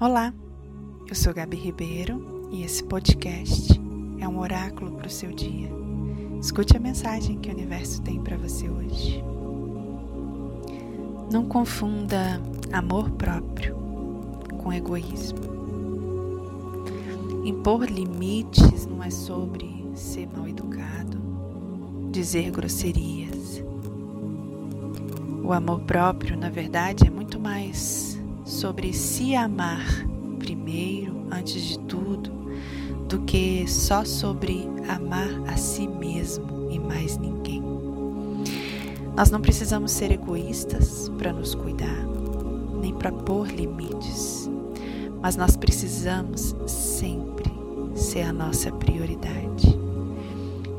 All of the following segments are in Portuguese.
Olá, eu sou Gabi Ribeiro e esse podcast é um oráculo para o seu dia. Escute a mensagem que o universo tem para você hoje. Não confunda amor próprio com egoísmo. Impor limites não é sobre ser mal educado, dizer grosserias. O amor próprio, na verdade, é muito mais sobre se amar primeiro, antes de tudo, do que só sobre amar a si mesmo e mais ninguém. Nós não precisamos ser egoístas para nos cuidar, nem para pôr limites, mas nós precisamos sempre ser a nossa prioridade.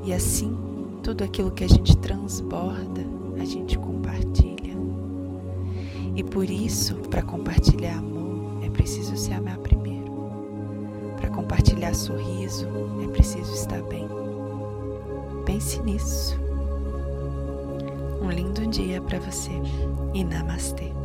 E assim, tudo aquilo que a gente transborda, a gente compartilha. E por isso, para compartilhar amor, é preciso se amar primeiro. Para compartilhar sorriso, é preciso estar bem. Pense nisso. Um lindo dia para você e namastê.